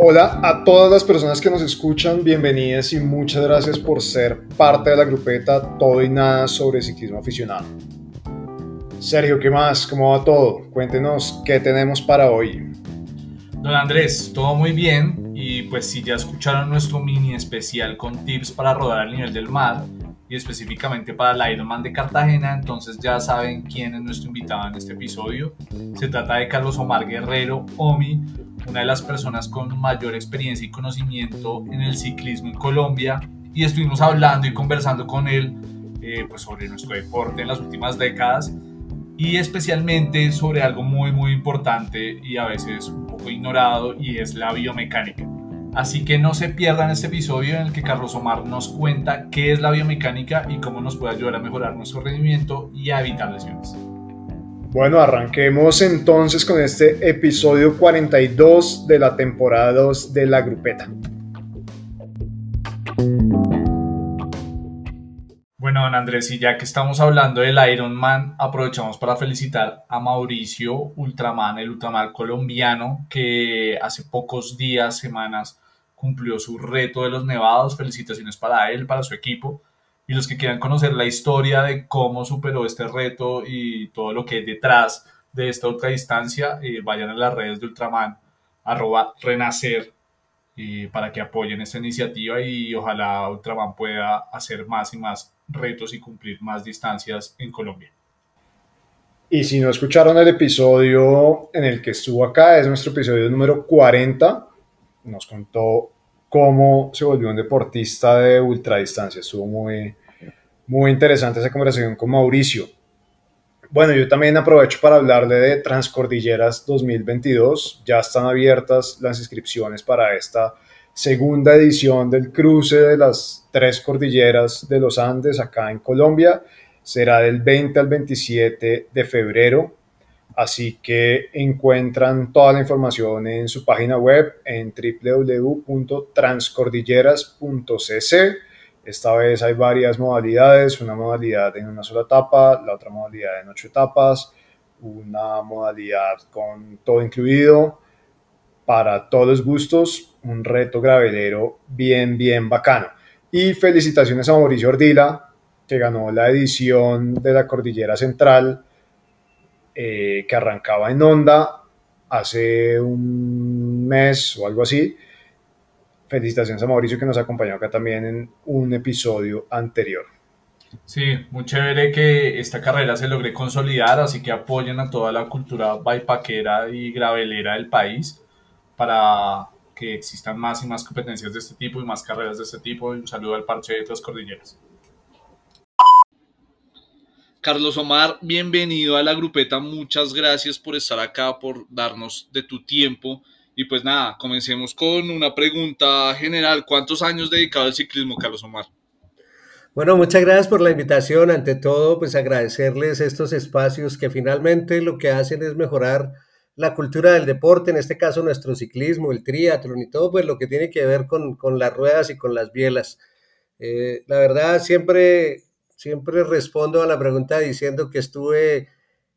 Hola a todas las personas que nos escuchan, bienvenidas y muchas gracias por ser parte de la grupeta Todo y Nada sobre ciclismo aficionado. Sergio, ¿qué más? ¿Cómo va todo? Cuéntenos qué tenemos para hoy. Don Andrés, todo muy bien y pues si ya escucharon nuestro mini especial con tips para rodar al nivel del mar y específicamente para el Ironman de Cartagena, entonces ya saben quién es nuestro invitado en este episodio. Se trata de Carlos Omar Guerrero, OMI, una de las personas con mayor experiencia y conocimiento en el ciclismo en Colombia y estuvimos hablando y conversando con él eh, pues sobre nuestro deporte en las últimas décadas y especialmente sobre algo muy muy importante y a veces un poco ignorado y es la biomecánica. Así que no se pierdan este episodio en el que Carlos Omar nos cuenta qué es la biomecánica y cómo nos puede ayudar a mejorar nuestro rendimiento y a evitar lesiones. Bueno, arranquemos entonces con este episodio 42 de la temporada 2 de La Grupeta. Bueno, don Andrés, y ya que estamos hablando del Ironman, aprovechamos para felicitar a Mauricio Ultraman, el Ultraman colombiano, que hace pocos días, semanas, cumplió su reto de los nevados. Felicitaciones para él, para su equipo y los que quieran conocer la historia de cómo superó este reto y todo lo que hay detrás de esta ultradistancia, eh, vayan a las redes de Ultraman, arroba renacer, para que apoyen esta iniciativa y ojalá Ultraman pueda hacer más y más retos y cumplir más distancias en Colombia. Y si no escucharon el episodio en el que estuvo acá, es nuestro episodio número 40, nos contó cómo se volvió un deportista de ultradistancia. Estuvo muy, muy interesante esa conversación con Mauricio. Bueno, yo también aprovecho para hablarle de Transcordilleras 2022. Ya están abiertas las inscripciones para esta segunda edición del cruce de las tres cordilleras de los Andes acá en Colombia. Será del 20 al 27 de febrero. Así que encuentran toda la información en su página web en www.transcordilleras.cc. Esta vez hay varias modalidades, una modalidad en una sola etapa, la otra modalidad en ocho etapas, una modalidad con todo incluido, para todos los gustos, un reto gravelero bien, bien bacano. Y felicitaciones a Mauricio Ordila, que ganó la edición de la Cordillera Central eh, que arrancaba en Onda hace un mes o algo así. Felicitaciones a Mauricio que nos acompañó acá también en un episodio anterior. Sí, muy chévere que esta carrera se logre consolidar, así que apoyen a toda la cultura bypackera y gravelera del país para que existan más y más competencias de este tipo y más carreras de este tipo. Y un saludo al parche de las cordilleras. Carlos Omar, bienvenido a la grupeta. Muchas gracias por estar acá, por darnos de tu tiempo. Y pues nada, comencemos con una pregunta general. ¿Cuántos años dedicado al ciclismo, Carlos Omar? Bueno, muchas gracias por la invitación. Ante todo, pues agradecerles estos espacios que finalmente lo que hacen es mejorar la cultura del deporte, en este caso nuestro ciclismo, el triatlón y todo, pues lo que tiene que ver con, con las ruedas y con las bielas. Eh, la verdad, siempre Siempre respondo a la pregunta diciendo que estuve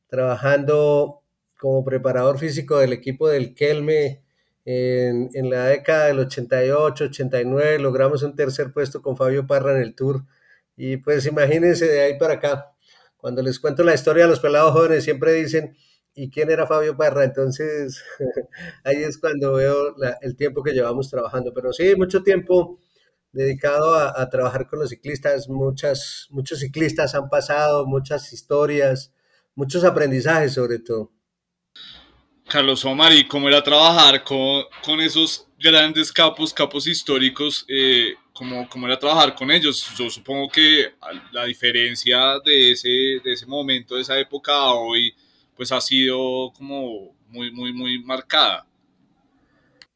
trabajando como preparador físico del equipo del Kelme en, en, la década del 88, 89, logramos un tercer puesto con Fabio Parra en el Tour. Y pues imagínense de ahí para acá. Cuando les cuento la historia a los pelados jóvenes, siempre dicen, ¿y quién era Fabio Parra? Entonces, ahí es cuando veo el tiempo que llevamos trabajando. Pero sí, mucho tiempo dedicado a, trabajar con los ciclistas. Muchas, muchos ciclistas han pasado, muchas historias, muchos aprendizajes sobre todo. Carlos Omar, ¿y cómo era trabajar con, con esos grandes capos, capos históricos? Eh, ¿cómo, ¿Cómo era trabajar con ellos? Yo supongo que la diferencia de ese, de ese momento, de esa época a hoy, pues ha sido como muy, muy, muy marcada.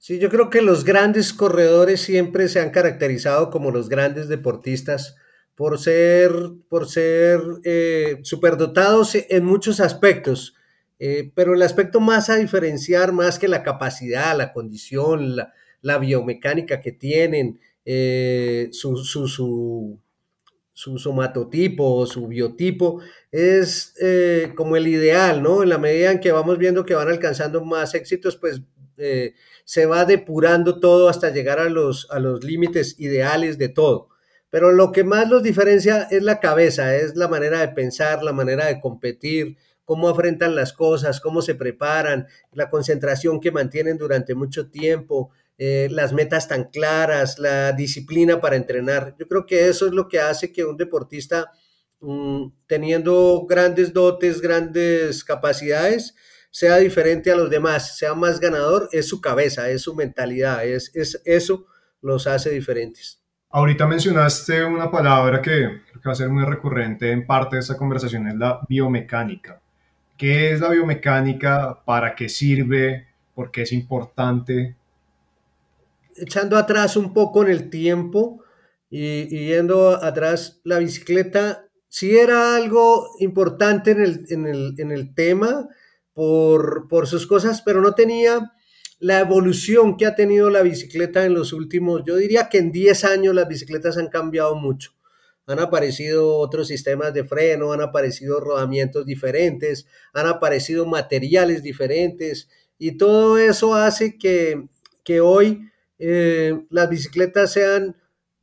Sí, yo creo que los grandes corredores siempre se han caracterizado como los grandes deportistas por ser, por ser eh, superdotados en muchos aspectos, eh, pero el aspecto más a diferenciar, más que la capacidad, la condición, la, biomecánica que tienen, eh, su, su, su, su, somatotipo, su biotipo, es como el ideal, ¿no? En la medida en que vamos viendo que van alcanzando más éxitos, pues se va depurando todo hasta llegar a los, a los límites ideales de todo. Pero lo que más los diferencia es la cabeza, es la manera de pensar, la manera de competir, cómo afrontan las cosas, cómo se preparan, la concentración que mantienen durante mucho tiempo, eh, las metas tan claras, la disciplina para entrenar. Yo creo que eso es lo que hace que un deportista, mm, teniendo grandes dotes, grandes capacidades, sea diferente a los demás, sea más ganador, es su cabeza, es su mentalidad, es, es eso los hace diferentes. Ahorita mencionaste una palabra que, que va a ser muy recurrente en parte de esta conversación, es la biomecánica. ¿Qué es la biomecánica? ¿Para qué sirve? ¿Por qué es importante? Echando atrás un poco en el tiempo y, yendo atrás, la bicicleta sí era algo importante en el, en el, en el tema por, por sus cosas, pero no tenía la evolución que ha tenido la bicicleta en los últimos, yo diría que en 10 años las bicicletas han cambiado mucho han aparecido otros sistemas de freno, han aparecido rodamientos diferentes, han aparecido materiales diferentes y todo eso hace que, que hoy eh, las bicicletas sean,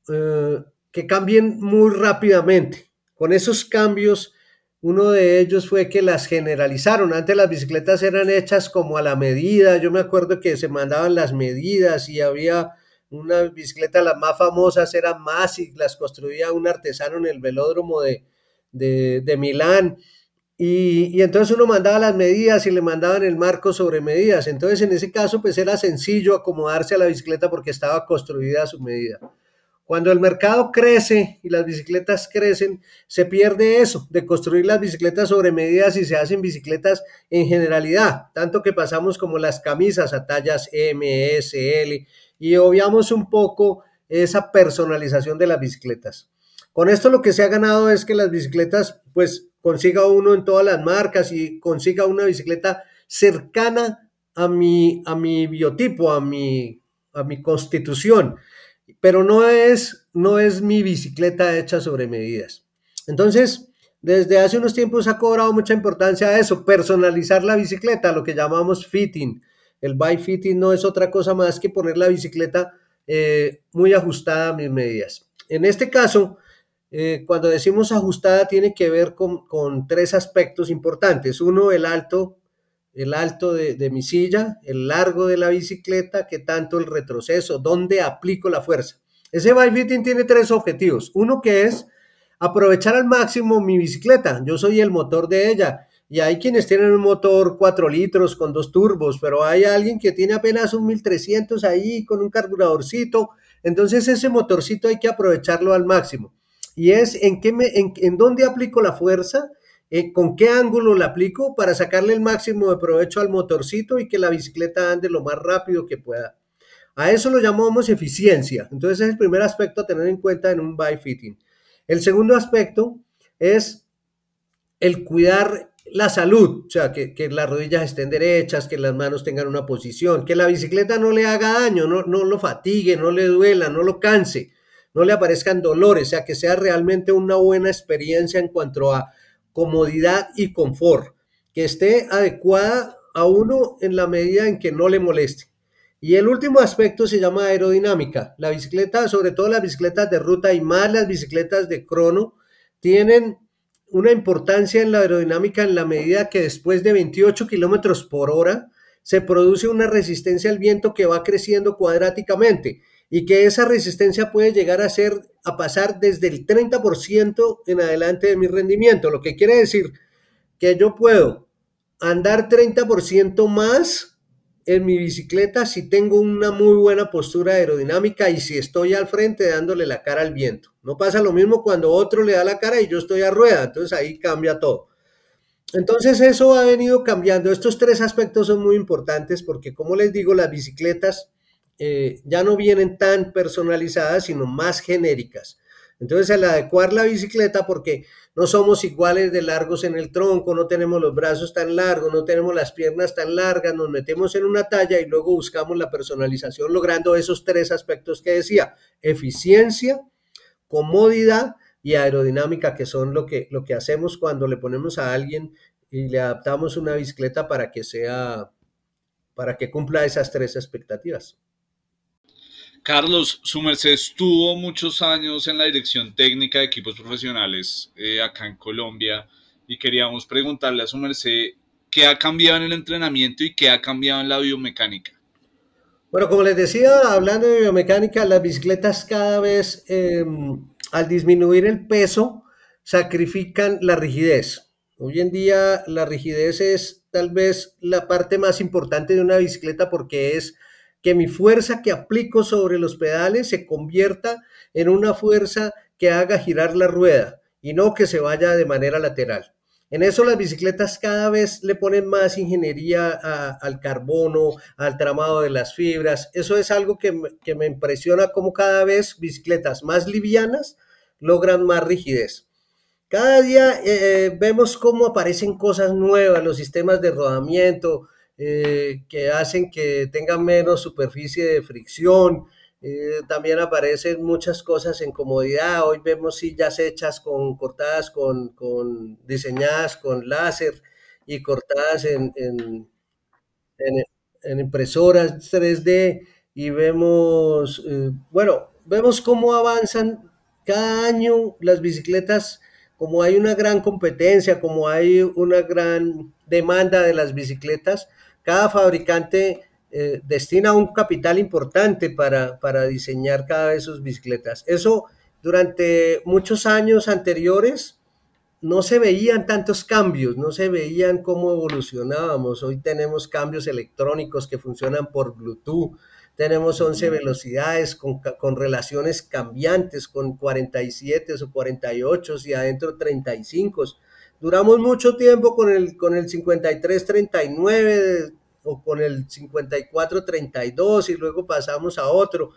eh, que cambien muy rápidamente. Con esos cambios, uno de ellos fue que las generalizaron. Antes las bicicletas eran hechas como a la medida. Yo me acuerdo que se mandaban las medidas y había una bicicleta, las más famosas eran y las construía un artesano en el velódromo de, de, Milán. Y, y, entonces uno mandaba las medidas y le mandaban el marco sobre medidas. Entonces en ese caso pues era sencillo acomodarse a la bicicleta porque estaba construida a su medida. Cuando el mercado crece y las bicicletas crecen, se pierde eso de construir las bicicletas sobre medidas y se hacen bicicletas en generalidad, tanto que pasamos como las camisas a tallas M, S, L y obviamos un poco esa personalización de las bicicletas. Con esto lo que se ha ganado es que las bicicletas, pues consiga uno en todas las marcas y consiga una bicicleta cercana a mi, a mi biotipo, a mi, a mi constitución, pero no es, no es mi bicicleta hecha sobre medidas. Entonces, desde hace unos tiempos ha cobrado mucha importancia eso, personalizar la bicicleta, lo que llamamos fitting. El bike fitting no es otra cosa más que poner la bicicleta eh, muy ajustada a mis medidas. En este caso, eh, cuando decimos ajustada, tiene que ver con, tres aspectos importantes. Uno, el alto, el alto de, de, mi silla, el largo de la bicicleta, que tanto el retroceso, dónde aplico la fuerza. Ese bike fitting tiene tres objetivos. Uno que es aprovechar al máximo mi bicicleta. Yo soy el motor de ella y hay quienes tienen un motor 4 litros con dos turbos, pero hay alguien que tiene apenas un 1300 ahí con un carburadorcito. Entonces ese motorcito hay que aprovecharlo al máximo. Y es en, qué me, en, dónde aplico la fuerza, eh, con qué ángulo la aplico para sacarle el máximo de provecho al motorcito y que la bicicleta ande lo más rápido que pueda. A eso lo llamamos eficiencia. Entonces es el primer aspecto a tener en cuenta en un bike fitting. El segundo aspecto es el cuidar la salud, o sea, que, las rodillas estén derechas, que las manos tengan una posición, que la bicicleta no le haga daño, no, no lo fatigue, no le duela, no lo canse, no le aparezcan dolores, o sea, que sea realmente una buena experiencia en cuanto a comodidad y confort, que esté adecuada a uno en la medida en que no le moleste. Y el último aspecto se llama aerodinámica. La bicicleta, sobre todo las bicicletas de ruta y más las bicicletas de crono, tienen una importancia en la aerodinámica en la medida que después de 28 kilómetros por hora se produce una resistencia al viento que va creciendo cuadráticamente y que esa resistencia puede llegar a ser a pasar desde el 30% en adelante de mi rendimiento, lo que quiere decir que yo puedo andar 30% más en mi bicicleta si tengo una muy buena postura aerodinámica y si estoy al frente dándole la cara al viento. No pasa lo mismo cuando otro le da la cara y yo estoy a rueda, entonces ahí cambia todo. Entonces eso ha venido cambiando. Estos tres aspectos son muy importantes porque, como les digo, las bicicletas eh, ya no vienen tan personalizadas, sino más genéricas. Entonces, al adecuar la bicicleta, porque no somos iguales de largos en el tronco, no tenemos los brazos tan largos, no tenemos las piernas tan largas, nos metemos en una talla y luego buscamos la personalización logrando esos tres aspectos que decía, eficiencia, comodidad y aerodinámica, que son lo que, lo que hacemos cuando le ponemos a alguien y le adaptamos una bicicleta para que sea para que cumpla esas tres expectativas. Carlos, su merced estuvo muchos años en la dirección técnica de equipos profesionales eh, acá en Colombia y queríamos preguntarle a su merced qué ha cambiado en el entrenamiento y qué ha cambiado en la biomecánica. Bueno, como les decía, hablando de biomecánica, las bicicletas cada vez, em, al disminuir el peso, sacrifican la rigidez. Hoy en día la rigidez es tal vez la parte más importante de una bicicleta porque es que mi fuerza que aplico sobre los pedales se convierta en una fuerza que haga girar la rueda y no que se vaya de manera lateral. En eso las bicicletas cada vez le ponen más ingeniería al carbono, al tramado de las fibras. Eso es algo que, me impresiona como cada vez bicicletas más livianas logran más rigidez. Cada día eh, vemos cómo aparecen cosas nuevas, los sistemas de rodamiento, eh, que hacen que tengan menos superficie de fricción. Eh, también aparecen muchas cosas en comodidad. Hoy vemos sillas hechas con cortadas con, con diseñadas con láser y cortadas en, en, impresoras 3D y vemos, eh, bueno, vemos cómo avanzan cada año las bicicletas, como hay una gran competencia, como hay una gran demanda de las bicicletas, cada fabricante eh, destina un capital importante para, para diseñar cada vez sus bicicletas. Eso durante muchos años anteriores no se veían tantos cambios, no se veían cómo evolucionábamos. Hoy tenemos cambios electrónicos que funcionan por Bluetooth, tenemos 11 velocidades con, con, relaciones cambiantes, con 47 o 48 y adentro 35. Duramos mucho tiempo con el, con el 53-39 o con el 54-32 y luego pasamos a otro.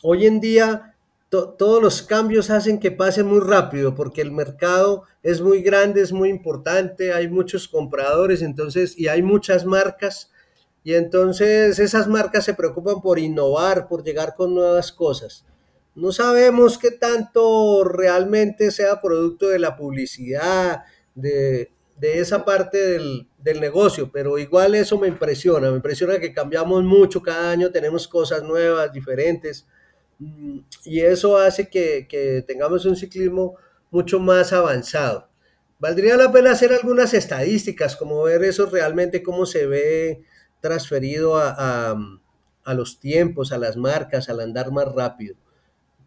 Hoy en día todos los cambios hacen que pase muy rápido porque el mercado es muy grande, es muy importante, hay muchos compradores entonces y hay muchas marcas y entonces esas marcas se preocupan por innovar, por llegar con nuevas cosas. No sabemos qué tanto realmente sea producto de la publicidad, de, esa parte del, negocio, pero igual eso me impresiona, me impresiona que cambiamos mucho cada año, tenemos cosas nuevas, diferentes, mm, y eso hace que, tengamos un ciclismo mucho más avanzado. Valdría la pena hacer algunas estadísticas, como ver eso realmente, cómo se ve transferido a, a los tiempos, a las marcas, al andar más rápido.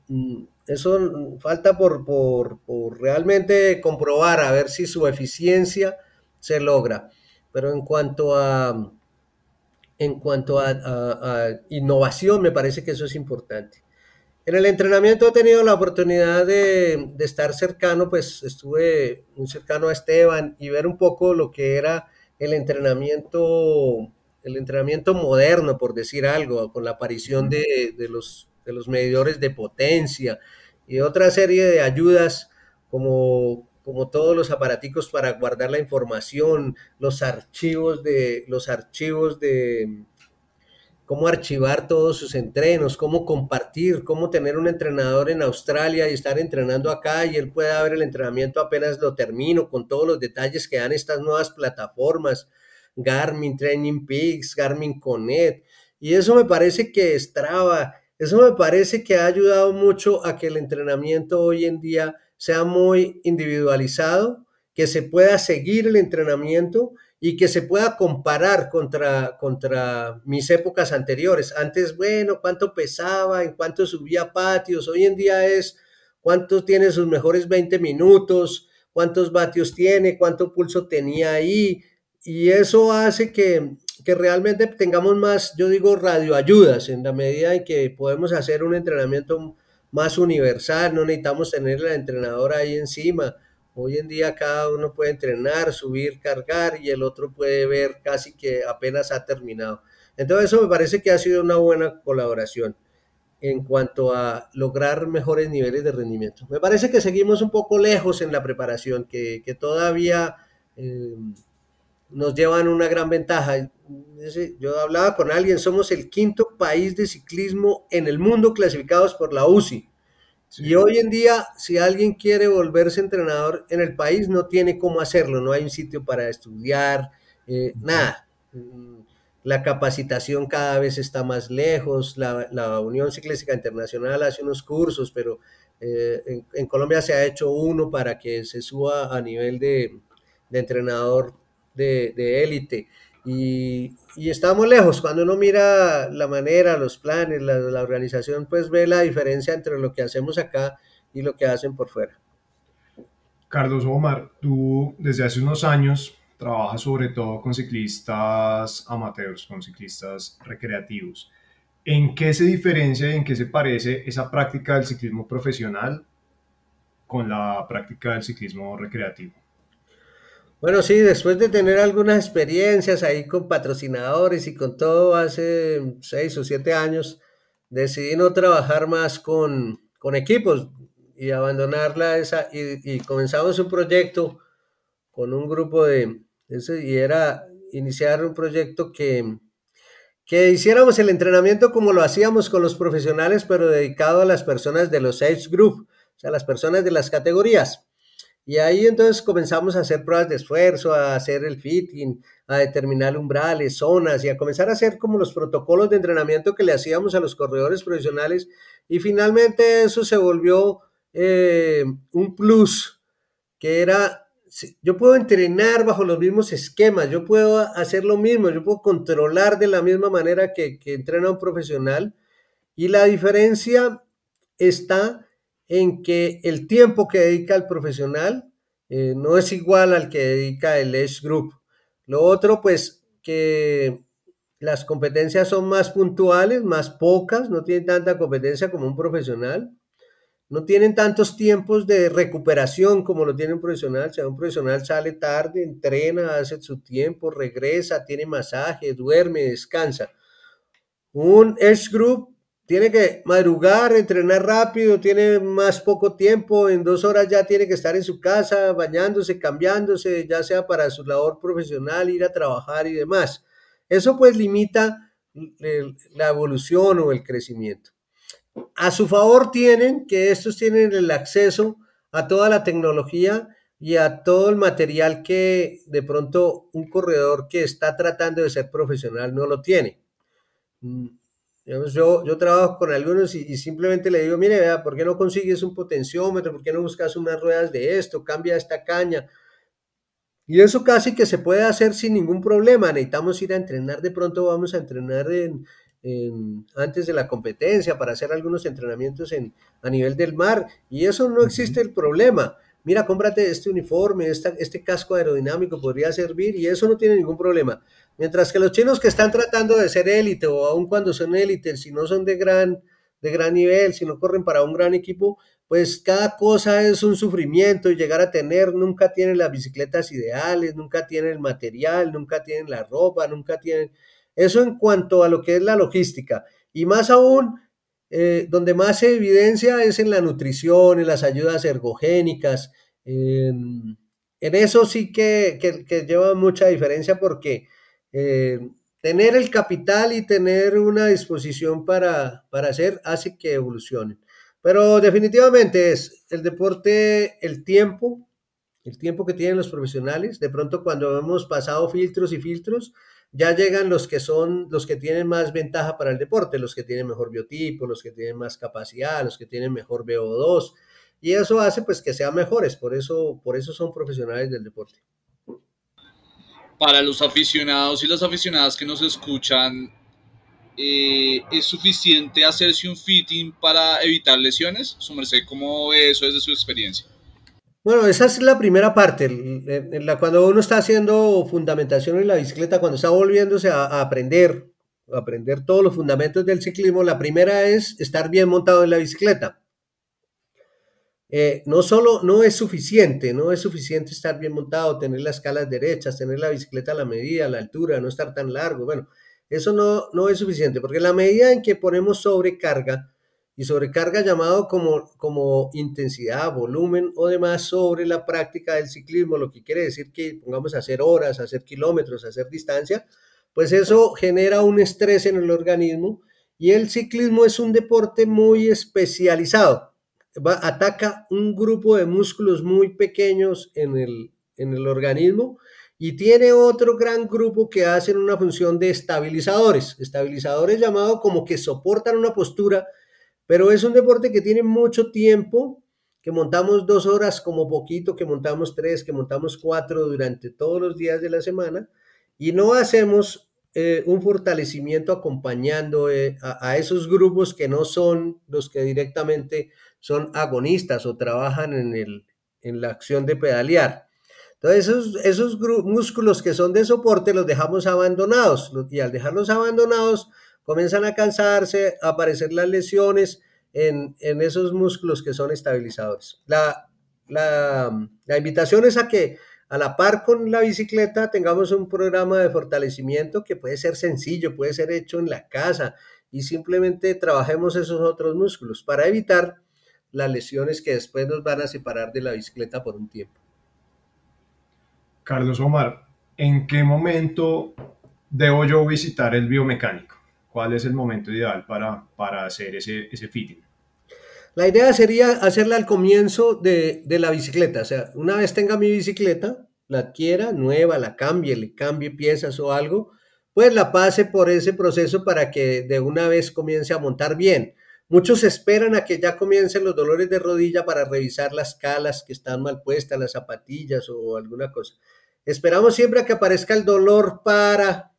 Mm, eso falta por, por, realmente comprobar a ver si su eficiencia se logra. Pero en cuanto a, en cuanto a, innovación, me parece que eso es importante. En el entrenamiento he tenido la oportunidad de, de, estar cercano, pues estuve muy cercano a Esteban y ver un poco lo que era el entrenamiento, el entrenamiento moderno, por decir algo, con la aparición de, de los de los medidores de potencia y otra serie de ayudas como, como todos los aparaticos para guardar la información, los archivos de los archivos de cómo archivar todos sus entrenos, cómo compartir, cómo tener un entrenador en Australia y estar entrenando acá y él pueda ver el entrenamiento apenas lo termino con todos los detalles que dan estas nuevas plataformas, Garmin Training Peaks, Garmin Connect. Y eso me parece que Strava eso me parece que ha ayudado mucho a que el entrenamiento hoy en día sea muy individualizado, que se pueda seguir el entrenamiento y que se pueda comparar contra, contra mis épocas anteriores. Antes, bueno, cuánto pesaba, en cuánto subía patios. Hoy en día es cuánto tiene sus mejores 20 minutos, cuántos vatios tiene, cuánto pulso tenía ahí. Y eso hace que, que realmente tengamos más, yo digo, radioayudas en la medida en que podemos hacer un entrenamiento más universal, no necesitamos tener la entrenadora ahí encima. Hoy en día cada uno puede entrenar, subir, cargar y el otro puede ver casi que apenas ha terminado. Entonces eso me parece que ha sido una buena colaboración en cuanto a lograr mejores niveles de rendimiento. Me parece que seguimos un poco lejos en la preparación, que, que todavía... Eh, nos llevan una gran ventaja. Yo hablaba con alguien, somos el quinto país de ciclismo en el mundo clasificados por la UCI. Y hoy en día, si alguien quiere volverse entrenador en el país, no tiene cómo hacerlo, no hay un sitio para estudiar, eh, nada. la capacitación cada vez está más lejos, la, Unión Ciclística Internacional hace unos cursos, pero eh, en, Colombia se ha hecho uno para que se suba a nivel de, entrenador de élite. y, estamos lejos. Cuando uno mira la manera, los planes, la, la organización, pues ve la diferencia entre lo que hacemos acá y lo que hacen por fuera. Carlos Omar, tú desde hace unos años trabajas sobre todo con ciclistas amateurs, con ciclistas recreativos. ¿En qué se diferencia y en qué se parece esa práctica del ciclismo profesional con la práctica del ciclismo recreativo? Bueno, sí, después de tener algunas experiencias ahí con patrocinadores y con todo hace seis o siete años, decidí no trabajar más con, con equipos y abandonarla esa y, comenzamos un proyecto con un grupo de y era iniciar un proyecto que que hiciéramos el entrenamiento como lo hacíamos con los profesionales pero dedicado a las personas de los age group o sea las personas de las categorías y ahí entonces comenzamos a hacer pruebas de esfuerzo a hacer el fitting a determinar umbrales zonas y a comenzar a hacer como los protocolos de entrenamiento que le hacíamos a los corredores profesionales y finalmente eso se volvió eh, un plus que era, yo puedo entrenar bajo los mismos esquemas, yo puedo hacer lo mismo, yo puedo controlar de la misma manera que, que entrena un profesional y la diferencia está en que el tiempo que dedica el profesional eh, no es igual al que dedica el Edge Group. Lo otro, pues, que las competencias son más puntuales, más pocas, no tienen tanta competencia como un profesional no tienen tantos tiempos de recuperación como lo tiene un profesional. O sea, un profesional sale tarde, entrena, hace su tiempo, regresa, tiene masaje, duerme, descansa. Un Edge Group tiene que madrugar, entrenar rápido, tiene más poco tiempo, en dos horas ya tiene que estar en su casa, bañándose, cambiándose, ya sea para su labor profesional, ir a trabajar y demás. Eso pues limita la evolución o el crecimiento. A su favor tienen que estos tienen el acceso a toda la tecnología y a todo el material que de pronto un corredor que está tratando de ser profesional no lo tiene. Yo, yo trabajo con algunos y, simplemente le digo, mire, vea, ¿por qué no consigues un potenciómetro? ¿Por qué no buscas unas ruedas de esto? Cambia esta caña. Y eso casi que se puede hacer sin ningún problema. Necesitamos ir a entrenar, de pronto vamos a entrenar en, antes de la competencia para hacer algunos entrenamientos en, a nivel del mar y eso no existe el problema. Mira, cómprate este uniforme, este casco aerodinámico podría servir y eso no tiene ningún problema. Mientras que los chinos que están tratando de ser élite o aun cuando son élite, si no son de gran, de gran nivel, si no corren para un gran equipo, pues cada cosa es un sufrimiento y llegar a tener, nunca tienen las bicicletas ideales, nunca tienen el material, nunca tienen la ropa, nunca tienen eso en cuanto a lo que es la logística. Y más aún, eh, donde más se evidencia es en la nutrición, en las ayudas ergogénicas. En, eso sí que, lleva mucha diferencia porque eh, tener el capital y tener una disposición para, para hacer hace que evolucionen. Pero definitivamente es el deporte, el tiempo, el tiempo que tienen los profesionales. De pronto cuando hemos pasado filtros y filtros, ya llegan los que son los que tienen más ventaja para el deporte, los que tienen mejor biotipo, los que tienen más capacidad, los que tienen mejor VO2 y eso hace pues que sean mejores, por eso por eso son profesionales del deporte. Para los aficionados y las aficionadas que nos escuchan, eh, ¿es suficiente hacerse un fitting para evitar lesiones? Su merced, ¿cómo ve eso desde su experiencia? Bueno, esa es la primera parte, la, cuando uno está haciendo fundamentación en la bicicleta, cuando está volviéndose a, aprender, a aprender todos los fundamentos del ciclismo, la primera es estar bien montado en la bicicleta. Eh, no solo, no es suficiente, no es suficiente estar bien montado, tener las escalas derechas, tener la bicicleta a la medida, a la altura, no estar tan largo, bueno, eso no, no es suficiente, porque la medida en que ponemos sobrecarga, y sobrecarga llamado como, como intensidad, volumen o demás sobre la práctica del ciclismo, lo que quiere decir que pongamos a hacer horas, a hacer kilómetros, a hacer distancia, pues eso genera un estrés en el organismo y el ciclismo es un deporte muy especializado. Ataca un grupo de músculos muy pequeños en el, en el organismo y tiene otro gran grupo que hacen una función de estabilizadores, estabilizadores llamados como que soportan una postura, pero es un deporte que tiene mucho tiempo, que montamos dos horas como poquito, que montamos tres, que montamos cuatro durante todos los días de la semana y no hacemos eh, un fortalecimiento acompañando eh, a, esos grupos que no son los que directamente son agonistas o trabajan en, el, en la acción de pedalear. Entonces, esos, esos músculos que son de soporte los dejamos abandonados y al dejarlos abandonados comienzan a cansarse, a aparecer las lesiones en, en esos músculos que son estabilizadores. La, la, la invitación es a que a la par con la bicicleta tengamos un programa de fortalecimiento que puede ser sencillo, puede ser hecho en la casa y simplemente trabajemos esos otros músculos para evitar las lesiones que después nos van a separar de la bicicleta por un tiempo. Carlos Omar, ¿en qué momento debo yo visitar el biomecánico? ¿Cuál es el momento ideal para, para hacer ese, ese fitting? La idea sería hacerla al comienzo de, de, la bicicleta. O sea, una vez tenga mi bicicleta, la adquiera nueva, la cambie, le cambie piezas o algo, pues la pase por ese proceso para que de una vez comience a montar bien. Muchos esperan a que ya comiencen los dolores de rodilla para revisar las calas que están mal puestas, las zapatillas o alguna cosa. Esperamos siempre a que aparezca el dolor para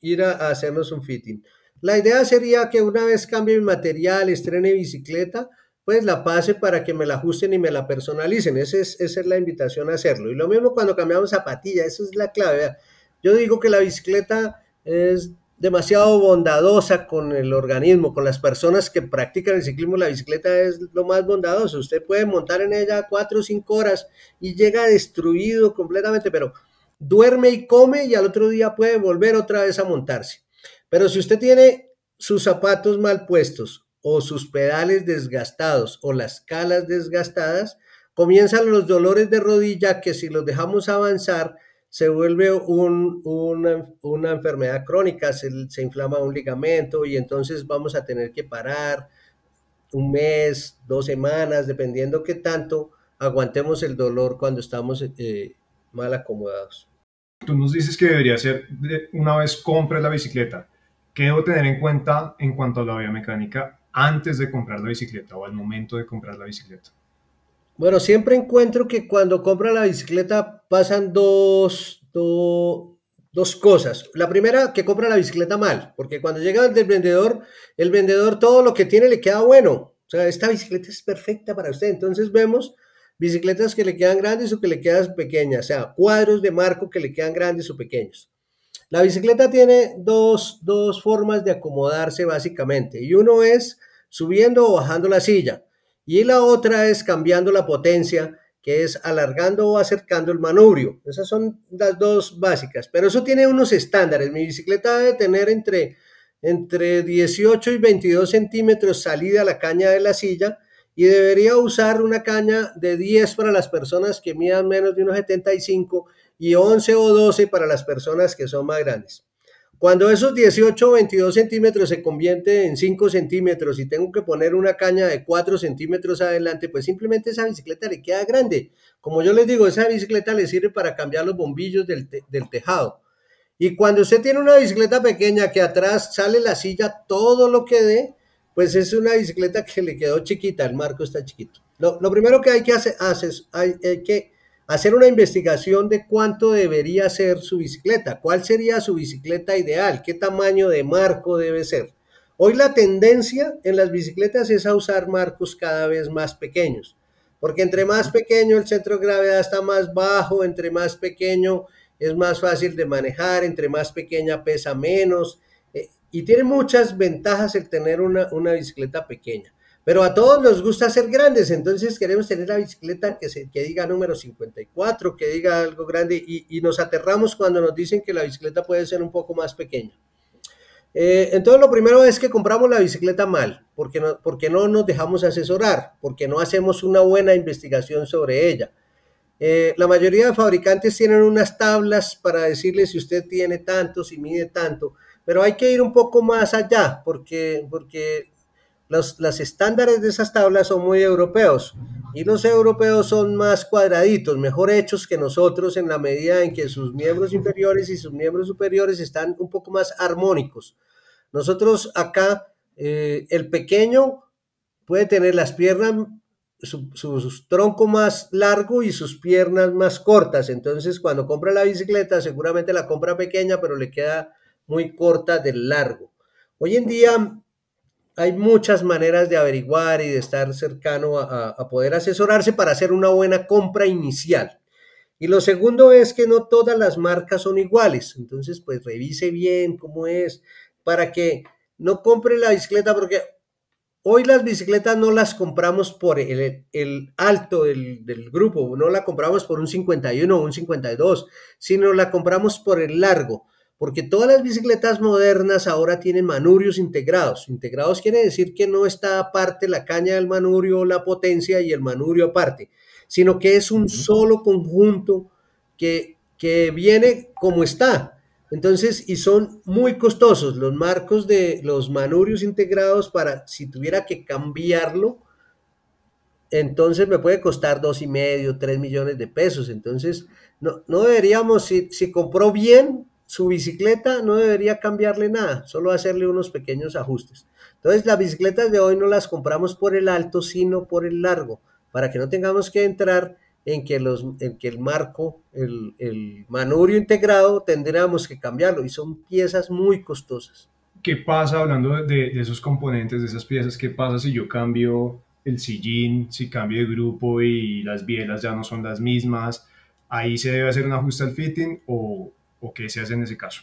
ir a, hacernos un fitting. La idea sería que una vez cambie mi material, estrene bicicleta, pues la pase para que me la ajusten y me la personalicen. Esa es, esa es la invitación a hacerlo. Y lo mismo cuando cambiamos zapatilla, esa es la clave. Yo digo que la bicicleta es demasiado bondadosa con el organismo, con las personas que practican el ciclismo, la bicicleta es lo más bondadoso. Usted puede montar en ella cuatro o cinco horas y llega destruido completamente, pero duerme y come y al otro día puede volver otra vez a montarse. Pero si usted tiene sus zapatos mal puestos o sus pedales desgastados o las calas desgastadas, comienzan los dolores de rodilla que si los dejamos avanzar, se vuelve una, enfermedad crónica, se, se, inflama un ligamento y entonces vamos a tener que parar un mes, dos semanas, dependiendo qué tanto aguantemos el dolor cuando estamos eh, mal acomodados. Tú nos dices que debería ser una vez compres la bicicleta. ¿Qué debo tener en cuenta en cuanto a la biomecánica antes de comprar la bicicleta o al momento de comprar la bicicleta? Bueno, siempre encuentro que cuando compra la bicicleta pasan dos, dos cosas. La primera, que compra la bicicleta mal, porque cuando llega del vendedor, el vendedor todo lo que tiene le queda bueno. O sea, esta bicicleta es perfecta para usted. Entonces vemos bicicletas que le quedan grandes o que le quedan pequeñas, o sea, cuadros de marco que le quedan grandes o pequeños. La bicicleta tiene dos, dos formas de acomodarse básicamente, y uno es subiendo o bajando la silla. Y la otra es cambiando la potencia, que es alargando o acercando el manubrio. Esas son las dos básicas, pero eso tiene unos estándares. Mi bicicleta debe tener entre, entre 18 y 22 centímetros salida a la caña de la silla y debería usar una caña de 10 para las personas que midan menos de unos 75 y 11 o 12 para las personas que son más grandes. Cuando esos 18 o 22 centímetros se convierte en 5 centímetros y tengo que poner una caña de 4 centímetros adelante, pues simplemente esa bicicleta le queda grande. Como yo les digo, esa bicicleta le sirve para cambiar los bombillos del, del tejado. Y cuando usted tiene una bicicleta pequeña que atrás sale la silla todo lo que dé, pues es una bicicleta que le quedó chiquita, el marco está chiquito. Lo, primero que hay que hacer, es hay que hacer una investigación de cuánto debería ser su bicicleta, cuál sería su bicicleta ideal, qué tamaño de marco debe ser. Hoy la tendencia en las bicicletas es a usar marcos cada vez más pequeños, porque entre más pequeño el centro de gravedad está más bajo, entre más pequeño es más fácil de manejar, entre más pequeña pesa menos, eh, y tiene muchas ventajas el tener una, una bicicleta pequeña. Pero a todos nos gusta ser grandes, entonces queremos tener la bicicleta que, se, que diga número 54, que diga algo grande y, nos aterramos cuando nos dicen que la bicicleta puede ser un poco más pequeña. Eh, entonces lo primero es que compramos la bicicleta mal, porque no, porque no nos dejamos asesorar, porque no hacemos una buena investigación sobre ella. Eh, la mayoría de fabricantes tienen unas tablas para decirle si usted tiene tanto, si mide tanto, pero hay que ir un poco más allá, porque, porque los, los estándares de esas tablas son muy europeos y los europeos son más cuadraditos, mejor hechos que nosotros en la medida en que sus miembros inferiores y sus miembros superiores están un poco más armónicos. Nosotros acá, eh, el pequeño puede tener las piernas, su, su, tronco más largo y sus piernas más cortas. Entonces, cuando compra la bicicleta, seguramente la compra pequeña, pero le queda muy corta del largo. Hoy en día hay muchas maneras de averiguar y de estar cercano a, poder asesorarse para hacer una buena compra inicial. Y lo segundo es que no todas las marcas son iguales. Entonces, pues revise bien cómo es para que no compre la bicicleta porque hoy las bicicletas no las compramos por el, alto del, grupo, no la compramos por un 51 o un 52, sino la compramos por el largo porque todas las bicicletas modernas ahora tienen manurios integrados. Integrados quiere decir que no está aparte la caña del manurio, la potencia y el manurio aparte, sino que es un solo conjunto que, que viene como está. Entonces, y son muy costosos los marcos de los manurios integrados para, si tuviera que cambiarlo, entonces me puede costar dos y medio, tres millones de pesos. Entonces, no, no deberíamos, si, si compró bien, su bicicleta no debería cambiarle nada, solo hacerle unos pequeños ajustes. Entonces, las bicicletas de hoy no las compramos por el alto, sino por el largo, para que no tengamos que entrar en que, los, en que el marco, el, el manurio integrado, tendríamos que cambiarlo y son piezas muy costosas. ¿Qué pasa hablando de, de esos componentes, de esas piezas? ¿Qué pasa si yo cambio el sillín, si cambio de grupo y las bielas ya no son las mismas? ¿Ahí se debe hacer un ajuste al fitting o, o qué se hace en ese caso?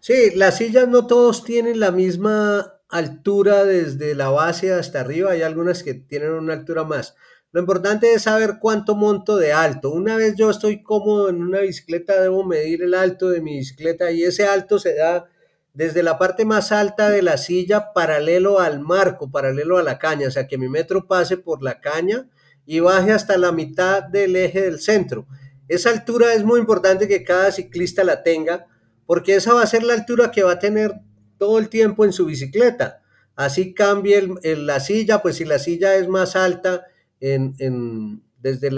Sí, las sillas no todos tienen la misma altura desde la base hasta arriba, hay algunas que tienen una altura más. Lo importante es saber cuánto monto de alto. Una vez yo estoy cómodo en una bicicleta, debo medir el alto de mi bicicleta y ese alto se da desde la parte más alta de la silla paralelo al marco, paralelo a la caña, o sea que mi metro pase por la caña y baje hasta la mitad del eje del centro. Esa altura es muy importante que cada ciclista la tenga, porque esa va a ser la altura que va a tener todo el tiempo en su bicicleta. Así cambie la silla, pues si la silla es más alta en, desde,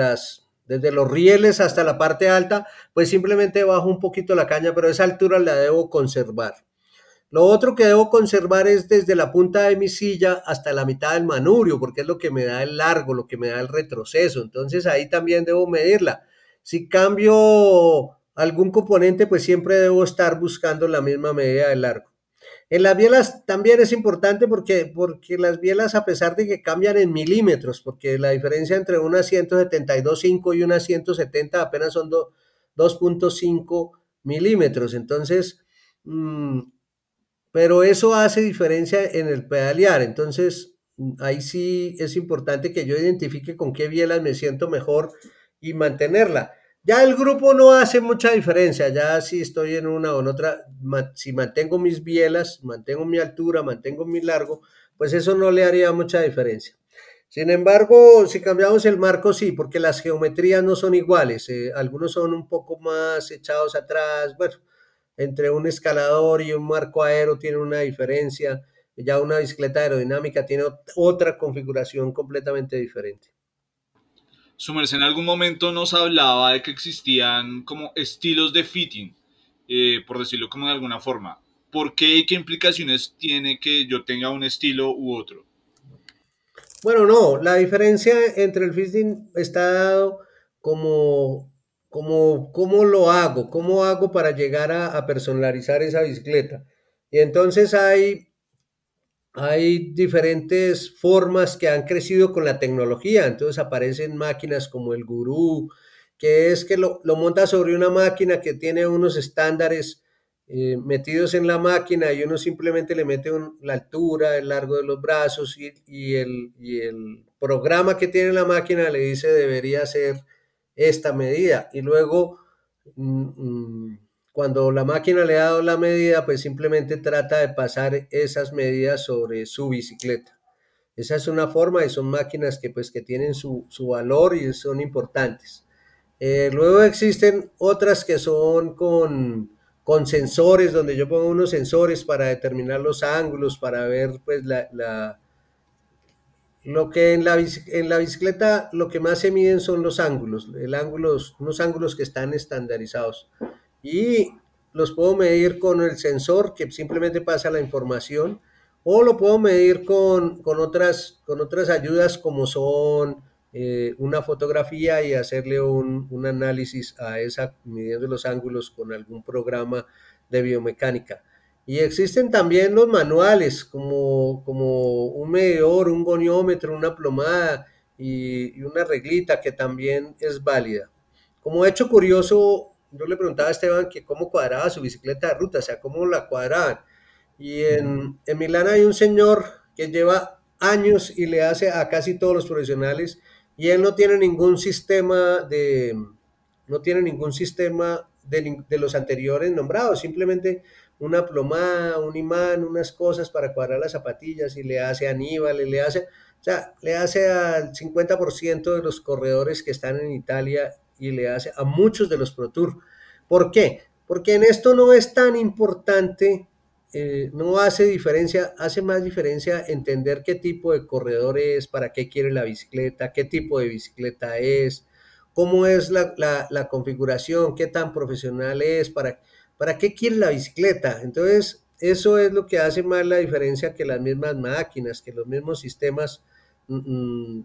desde los rieles hasta la parte alta, pues simplemente bajo un poquito la caña, pero esa altura la debo conservar. Lo otro que debo conservar es desde la punta de mi silla hasta la mitad del manurio, porque es lo que me da el largo, lo que me da el retroceso. Entonces ahí también debo medirla. Si cambio algún componente, pues siempre debo estar buscando la misma medida de largo. En las bielas también es importante porque, porque las bielas, a pesar de que cambian en milímetros, porque la diferencia entre una 172.5 y una 170 apenas son 2.5 milímetros. Entonces, mmm, pero eso hace diferencia en el pedalear. Entonces, ahí sí es importante que yo identifique con qué bielas me siento mejor y mantenerla. Ya el grupo no hace mucha diferencia, ya si estoy en una o en otra, si mantengo mis bielas, mantengo mi altura, mantengo mi largo, pues eso no le haría mucha diferencia. Sin embargo, si cambiamos el marco, sí, porque las geometrías no son iguales. Eh, algunos son un poco más echados atrás. Bueno, entre un escalador y un marco aero tiene una diferencia. Ya una bicicleta aerodinámica tiene otra configuración completamente diferente. Sumerse en algún momento nos hablaba de que existían como estilos de fitting, eh, por decirlo como de alguna forma. ¿Por qué y qué implicaciones tiene que yo tenga un estilo u otro? Bueno, no, la diferencia entre el fitting está dado como, como cómo lo hago, cómo hago para llegar a, a personalizar esa bicicleta. Y entonces hay hay diferentes formas que han crecido con la tecnología. Entonces aparecen máquinas como el gurú, que es que lo, lo monta sobre una máquina que tiene unos estándares eh, metidos en la máquina y uno simplemente le mete un, la altura, el largo de los brazos y, y, el, y el programa que tiene la máquina le dice debería ser esta medida. Y luego... Mmm, cuando la máquina le ha dado la medida, pues simplemente trata de pasar esas medidas sobre su bicicleta. Esa es una forma y son máquinas que pues que tienen su, su valor y son importantes. Eh, luego existen otras que son con, con, sensores, donde yo pongo unos sensores para determinar los ángulos, para ver pues la, la, lo que en la, en la bicicleta lo que más se miden son los ángulos, el ángulos, unos ángulos que están estandarizados. Y los puedo medir con el sensor que simplemente pasa la información o lo puedo medir con, con otras, con otras ayudas como son eh, una fotografía y hacerle un, un, análisis a esa, midiendo los ángulos con algún programa de biomecánica. Y existen también los manuales, como, como un medidor, un goniómetro, una plomada y, y, una reglita que también es válida. Como hecho curioso, yo le preguntaba a Esteban que cómo cuadraba su bicicleta de ruta, o sea, cómo la cuadraban. Y en, en Milán hay un señor que lleva años y le hace a casi todos los profesionales y él no tiene ningún sistema de, no tiene ningún sistema de, de, los anteriores nombrados, simplemente una plomada, un imán, unas cosas para cuadrar las zapatillas y le hace a Aníbal, le hace, o sea, le hace al 50% de los corredores que están en Italia y le hace a muchos de los Pro Tour. ¿Por qué? Porque en esto no es tan importante eh, no hace diferencia, hace más diferencia entender qué tipo de corredor es, para qué quiere la bicicleta, qué tipo de bicicleta es, cómo es la, la, configuración, qué tan profesional es, para, para qué quiere la bicicleta. Entonces, eso es lo que hace más la diferencia que las mismas máquinas, que los mismos sistemas mmm,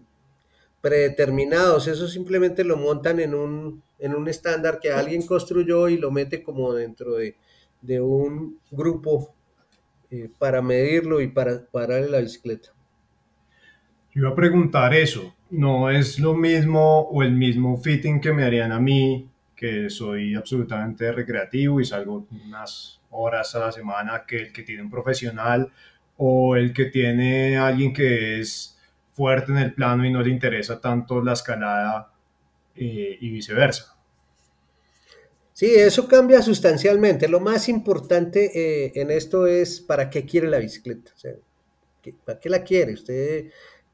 predeterminados. Eso simplemente lo montan en un, en un estándar que alguien construyó y lo mete como dentro de, de un grupo eh, para medirlo y para pararle la bicicleta. Yo iba a preguntar eso, ¿no es lo mismo o el mismo fitting que me harían a mí, que soy absolutamente recreativo y salgo unas horas a la semana, que el que tiene un profesional o el que tiene alguien que es fuerte en el plano y no le interesa tanto la escalada eh, y viceversa? Sí, eso cambia sustancialmente. Lo más importante eh, en esto es para qué quiere la bicicleta. ¿Para qué la quiere? Usted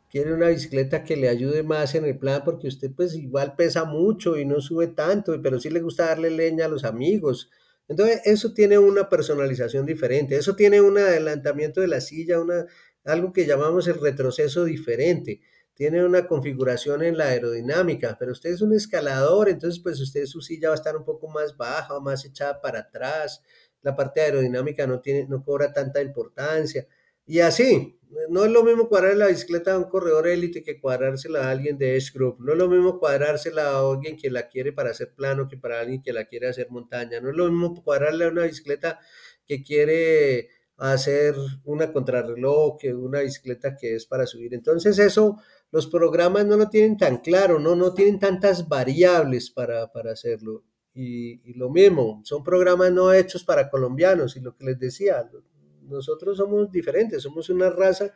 quiere una bicicleta que le ayude más en el plan porque usted pues igual pesa mucho y no sube tanto, pero sí le gusta darle leña a los amigos. Entonces, eso tiene una personalización diferente, eso tiene un adelantamiento de la silla, una, algo que llamamos el retroceso diferente. Tiene una configuración en la aerodinámica, pero usted es un escalador, entonces pues usted su silla va a estar un poco más baja o más echada para atrás, la parte aerodinámica no, tiene, no cobra tanta importancia. Y así, no es lo mismo cuadrar la bicicleta a un corredor élite que cuadrársela a alguien de Edge Group, no es lo mismo cuadrársela a alguien que la quiere para hacer plano que para alguien que la quiere hacer montaña, no es lo mismo cuadrarle a una bicicleta que quiere hacer una contrarreloj una bicicleta que es para subir. Entonces eso los programas no lo tienen tan claro, no, no tienen tantas variables para, para hacerlo. Y, y, lo mismo, son programas no hechos para colombianos. Y lo que les decía, nosotros somos diferentes, somos una raza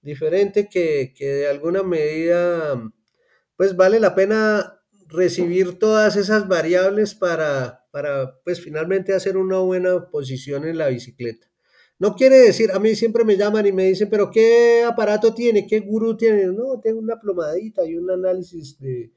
diferente que, que de alguna medida, pues vale la pena recibir todas esas variables para, para, pues finalmente hacer una buena posición en la bicicleta. No quiere decir, a mí siempre me llaman y me dicen, pero ¿qué aparato tiene? ¿Qué gurú tiene? No, tengo una plomadita y un análisis de,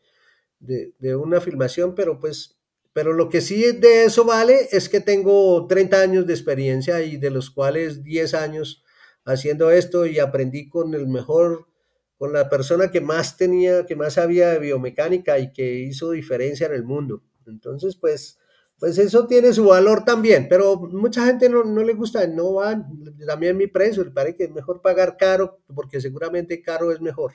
de, una filmación, pero pues, pero lo que sí de eso vale es que tengo 30 años de experiencia y de los cuales 10 años haciendo esto y aprendí con el mejor, con la persona que más tenía, que más sabía de biomecánica y que hizo diferencia en el mundo. Entonces, pues, pues eso tiene su valor también, pero mucha gente no, no le gusta, no va, también mi precio, le parece que es mejor pagar caro, porque seguramente caro es mejor.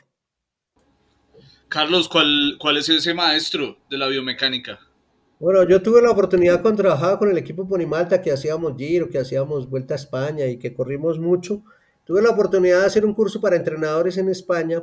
Carlos, ¿cuál, cuál es ese maestro de la biomecánica? Bueno, yo tuve la oportunidad cuando trabajaba con el equipo Ponimalta, que hacíamos Giro, que hacíamos Vuelta a España y que corrimos mucho. Tuve la oportunidad de hacer un curso para entrenadores en España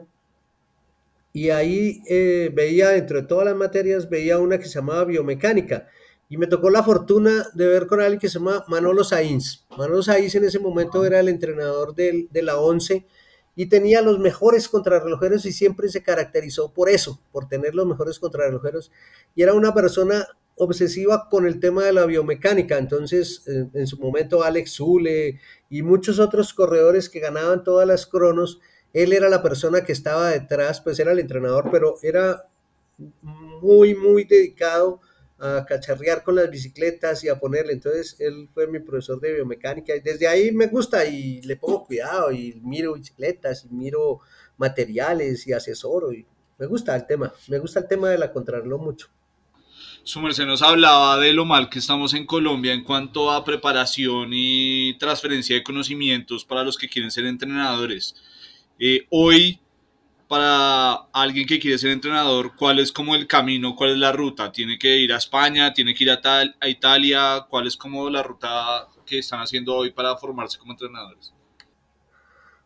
y ahí eh, veía, dentro de todas las materias, veía una que se llamaba biomecánica y me tocó la fortuna de ver con alguien que se llama Manolo Sainz. Manolo Sainz en ese momento era el entrenador de, de la 11 y tenía los mejores contrarrelojeros y siempre se caracterizó por eso, por tener los mejores contrarrelojeros. Y era una persona obsesiva con el tema de la biomecánica. Entonces, en, en su momento, Alex Zule y muchos otros corredores que ganaban todas las cronos, él era la persona que estaba detrás, pues era el entrenador, pero era muy, muy dedicado a cacharrear con las bicicletas y a ponerle. Entonces, él fue mi profesor de biomecánica y desde ahí me gusta y le pongo cuidado y miro bicicletas y miro materiales y asesoro y me gusta el tema, me gusta el tema de la contrarreloj mucho. Su merced nos hablaba de lo mal que estamos en Colombia en cuanto a preparación y transferencia de conocimientos para los que quieren ser entrenadores. Eh, hoy, para alguien que quiere ser entrenador, ¿cuál es como el camino, cuál es la ruta? ¿Tiene que ir a España? ¿Tiene que ir a, tal, a Italia? ¿Cuál es como la ruta que están haciendo hoy para formarse como entrenadores?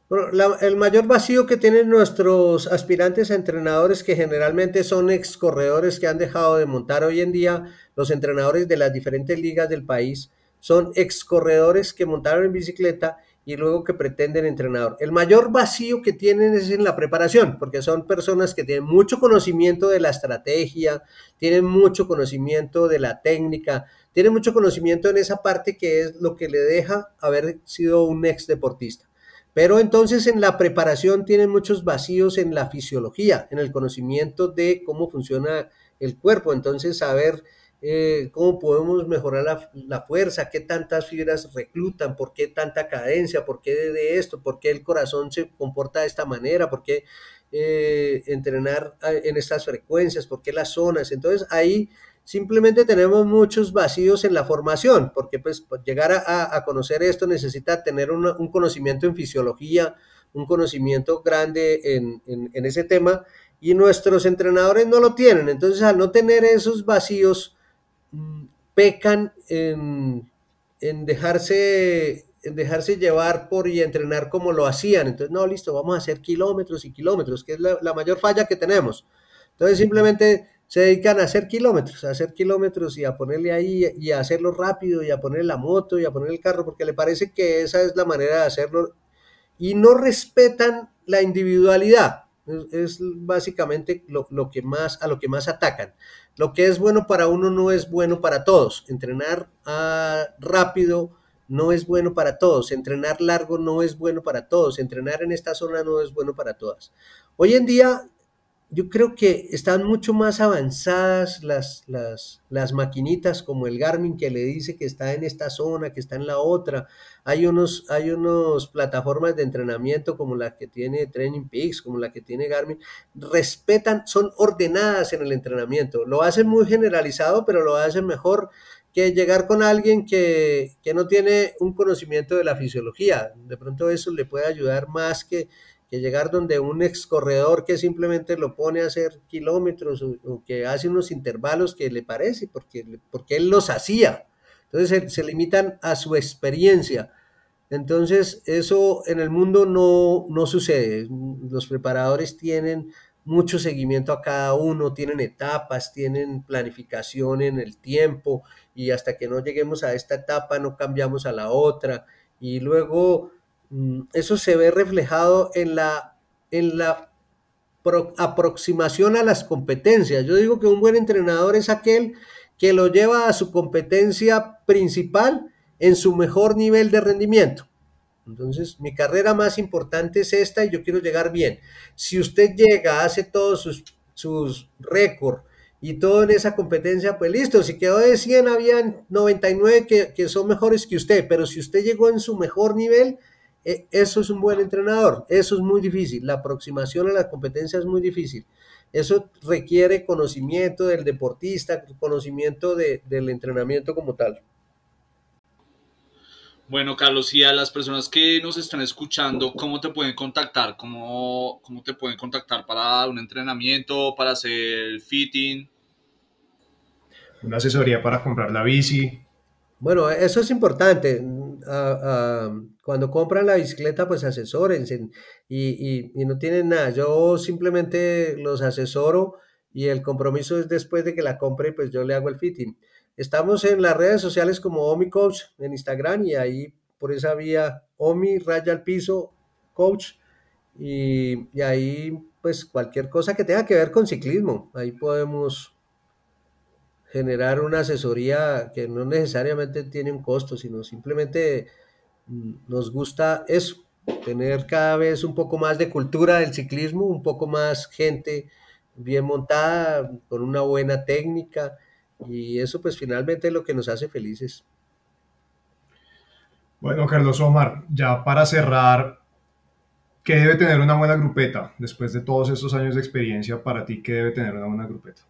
Bueno, el mayor vacío que tienen nuestros aspirantes a entrenadores, que generalmente son ex corredores que han dejado de montar hoy en día, los entrenadores de las diferentes ligas del país, son ex corredores que montaron en bicicleta y luego que pretenden entrenador. El mayor vacío que tienen es en la preparación, porque son personas que tienen mucho conocimiento de la estrategia, tienen mucho conocimiento de la técnica, tienen mucho conocimiento en esa parte que es lo que le deja haber sido un ex deportista. Pero entonces en la preparación tienen muchos vacíos en la fisiología, en el conocimiento de cómo funciona el cuerpo. Entonces saber eh, cómo podemos mejorar la, fuerza, qué tantas fibras reclutan, por qué tanta cadencia, por qué de, esto, por qué el corazón se comporta de esta manera, por qué eh, entrenar en estas frecuencias, por qué las zonas. Entonces ahí simplemente tenemos muchos vacíos en la formación, porque pues llegar a, conocer esto necesita tener un conocimiento en fisiología, un conocimiento grande en ese tema, y nuestros entrenadores no lo tienen. Entonces al no tener esos vacíos, pecan en, dejarse dejarse llevar por y entrenar como lo hacían. Entonces, no, listo, vamos a hacer kilómetros y kilómetros, que es la, mayor falla que tenemos. Entonces, simplemente se dedican a hacer kilómetros, a hacer kilómetros y a ponerle ahí y a hacerlo rápido y a poner la moto y a poner el carro, porque le parece que esa es la manera de hacerlo y no respetan la individualidad. Es, básicamente lo, lo, que más, a lo que más atacan. Lo que es bueno para uno no es bueno para todos. Entrenar ah, rápido no es bueno para todos. Entrenar largo no es bueno para todos. Entrenar en esta zona no es bueno para todas. Hoy en día yo creo que están mucho más avanzadas las, las, las, maquinitas como el Garmin que le dice que está en esta zona, que está en la otra. Hay unos, hay unos plataformas de entrenamiento como la que tiene Training Peaks, como la que tiene Garmin. Respetan, son ordenadas en el entrenamiento. Lo hacen muy generalizado, pero lo hacen mejor que llegar con alguien que, que no tiene un conocimiento de la fisiología. De pronto eso le puede ayudar más que que llegar donde un ex corredor que simplemente lo pone a hacer kilómetros o, que hace unos intervalos que le parece, porque, porque él los hacía. Entonces se, limitan a su experiencia. Entonces eso en el mundo no, no sucede. Los preparadores tienen mucho seguimiento a cada uno, tienen etapas, tienen planificación en el tiempo y hasta que no lleguemos a esta etapa no cambiamos a la otra. Y luego eso se ve reflejado en la, en la aproximación a las competencias. Yo digo que un buen entrenador es aquel que lo lleva a su competencia principal en su mejor nivel de rendimiento. Entonces, mi carrera más importante es esta y yo quiero llegar bien. Si usted llega, hace todos sus, sus récords y todo en esa competencia, pues listo, si quedó de 100, habían 99 que, que son mejores que usted, pero si usted llegó en su mejor nivel, eso es un buen entrenador, eso es muy difícil, la aproximación a la competencia es muy difícil. Eso requiere conocimiento del deportista, conocimiento del entrenamiento como tal. Bueno, Carlos, y a las personas que nos están escuchando, ¿cómo te pueden contactar? ¿Cómo, cómo te pueden contactar para un entrenamiento, para hacer fitting? Una asesoría para comprar la bici. Bueno, eso es importante. Ah, ah, cuando compran la bicicleta, pues asesórense y, y, no tienen nada. Yo simplemente los asesoro y el compromiso es después de que la compre, pues yo le hago el fitting. Estamos en las redes sociales como Omi Coach en Instagram y ahí por esa vía Omi raya al piso coach y, y ahí pues cualquier cosa que tenga que ver con ciclismo, ahí podemos generar una asesoría que no necesariamente tiene un costo, sino simplemente nos gusta eso, tener cada vez un poco más de cultura del ciclismo, un poco más gente bien montada, con una buena técnica Y eso pues finalmente es lo que nos hace felices. Bueno, Carlos Omar, ya para cerrar, ¿qué debe tener una buena grupeta? Después de todos estos años de experiencia, para ti, ¿qué debe tener una buena grupeta?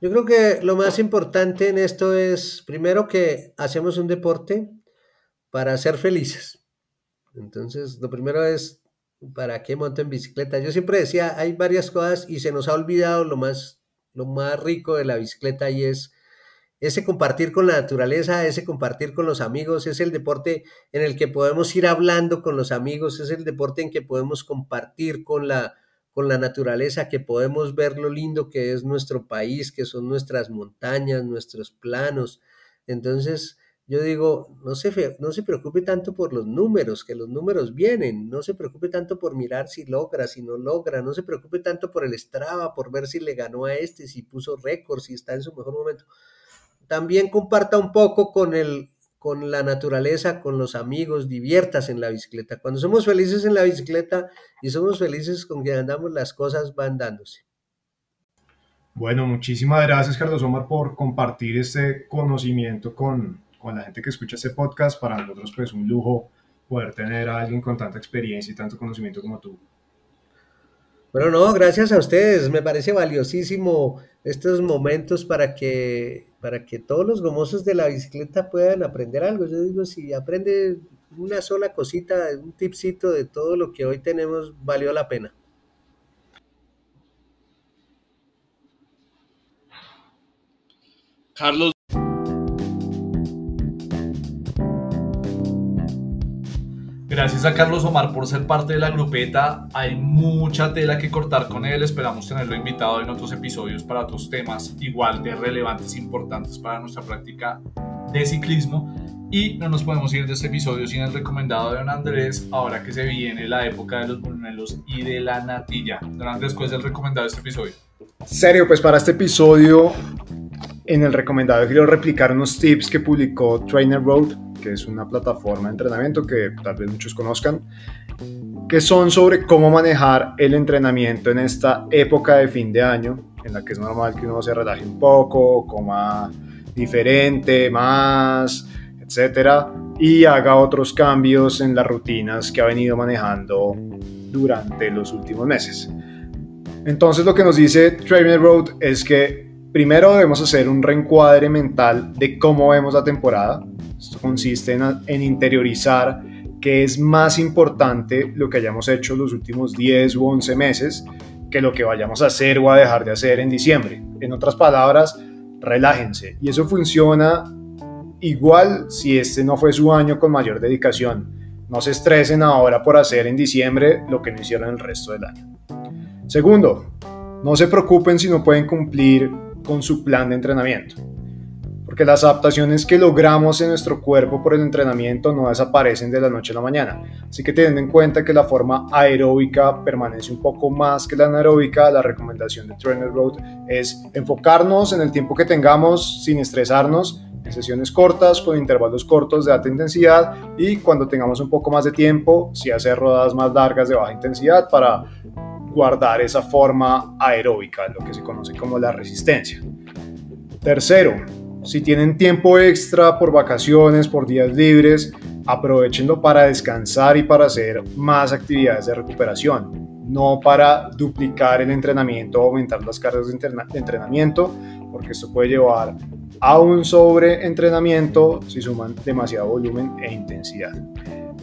Yo creo que lo más importante en esto es, primero, que hacemos un deporte para ser felices. Entonces, lo primero es, ¿para qué monto en bicicleta? Yo siempre decía, hay varias cosas y se nos ha olvidado lo más, lo más rico de la bicicleta y es ese compartir con la naturaleza, ese compartir con los amigos, es el deporte en el que podemos ir hablando con los amigos, es el deporte en que podemos compartir con la, con la naturaleza, que podemos ver lo lindo que es nuestro país, que son nuestras montañas, nuestros planos. Entonces, yo digo, no se, no se preocupe tanto por los números, que los números vienen, no se preocupe tanto por mirar si logra, si no logra, no se preocupe tanto por el Strava, por ver si le ganó a este, si puso récord, si está en su mejor momento. También comparta un poco con el con la naturaleza, con los amigos, diviertas en la bicicleta. Cuando somos felices en la bicicleta y somos felices con que andamos, las cosas van dándose. Bueno, muchísimas gracias, Carlos Omar, por compartir este conocimiento con, con la gente que escucha este podcast. Para nosotros, pues, un lujo poder tener a alguien con tanta experiencia y tanto conocimiento como tú. Bueno, no, gracias a ustedes. Me parece valiosísimo estos momentos para que, para que todos los gomosos de la bicicleta puedan aprender algo. Yo digo, si aprende una sola cosita, un tipcito de todo lo que hoy tenemos, valió la pena. Carlos, Gracias a Carlos Omar por ser parte de la grupeta. Hay mucha tela que cortar con él. Esperamos tenerlo invitado en otros episodios para otros temas igual de relevantes e importantes para nuestra práctica de ciclismo. Y no nos podemos ir de este episodio sin el recomendado de Don Andrés, ahora que se viene la época de los buñuelos y de la natilla. Don Andrés, ¿cuál es el recomendado de este episodio? Serio, pues para este episodio, en el recomendado quiero replicar unos tips que publicó Trainer Road que es una plataforma de entrenamiento que tal vez muchos conozcan, que son sobre cómo manejar el entrenamiento en esta época de fin de año, en la que es normal que uno se relaje un poco, coma diferente, más, etcétera, y haga otros cambios en las rutinas que ha venido manejando durante los últimos meses. Entonces lo que nos dice Trainer Road es que primero debemos hacer un reencuadre mental de cómo vemos la temporada, esto consiste en, interiorizar que es más importante lo que hayamos hecho los últimos 10 u 11 meses que lo que vayamos a hacer o a dejar de hacer en diciembre. En otras palabras, relájense. Y eso funciona igual si este no fue su año con mayor dedicación. No se estresen ahora por hacer en diciembre lo que no hicieron el resto del año. Segundo, no se preocupen si no pueden cumplir con su plan de entrenamiento porque las adaptaciones que logramos en nuestro cuerpo por el entrenamiento no desaparecen de la noche a la mañana. Así que teniendo en cuenta que la forma aeróbica permanece un poco más que la anaeróbica, la recomendación de Trainer Road es enfocarnos en el tiempo que tengamos sin estresarnos, en sesiones cortas, con intervalos cortos de alta intensidad y cuando tengamos un poco más de tiempo, si hacer rodadas más largas de baja intensidad para guardar esa forma aeróbica, lo que se conoce como la resistencia. Tercero, si tienen tiempo extra por vacaciones, por días libres, aprovechenlo para descansar y para hacer más actividades de recuperación, no para duplicar el entrenamiento o aumentar las cargas de, entrenamiento, porque esto puede llevar a un sobreentrenamiento si suman demasiado volumen e intensidad.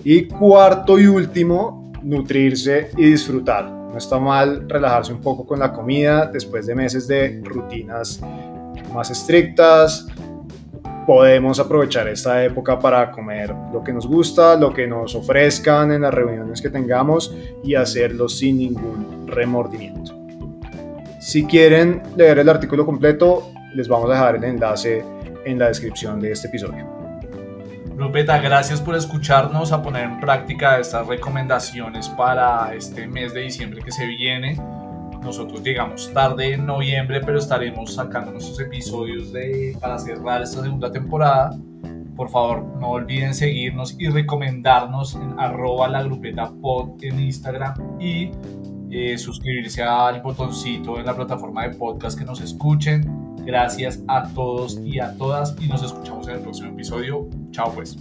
Y cuarto y último, nutrirse y disfrutar. No está mal relajarse un poco con la comida después de meses de rutinas más estrictas. Podemos aprovechar esta época para comer lo que nos gusta, lo que nos ofrezcan en las reuniones que tengamos y hacerlo sin ningún remordimiento. Si quieren leer el artículo completo, les vamos a dejar el enlace en la descripción de este episodio. Rupeta, gracias por escucharnos a poner en práctica estas recomendaciones para este mes de diciembre que se viene. Nosotros llegamos tarde en noviembre, pero estaremos sacando nuestros episodios de, para cerrar esta segunda temporada. Por favor, no olviden seguirnos y recomendarnos en arroba la grupeta pod en Instagram y eh, suscribirse al botoncito en la plataforma de podcast que nos escuchen. Gracias a todos y a todas y nos escuchamos en el próximo episodio. Chao pues.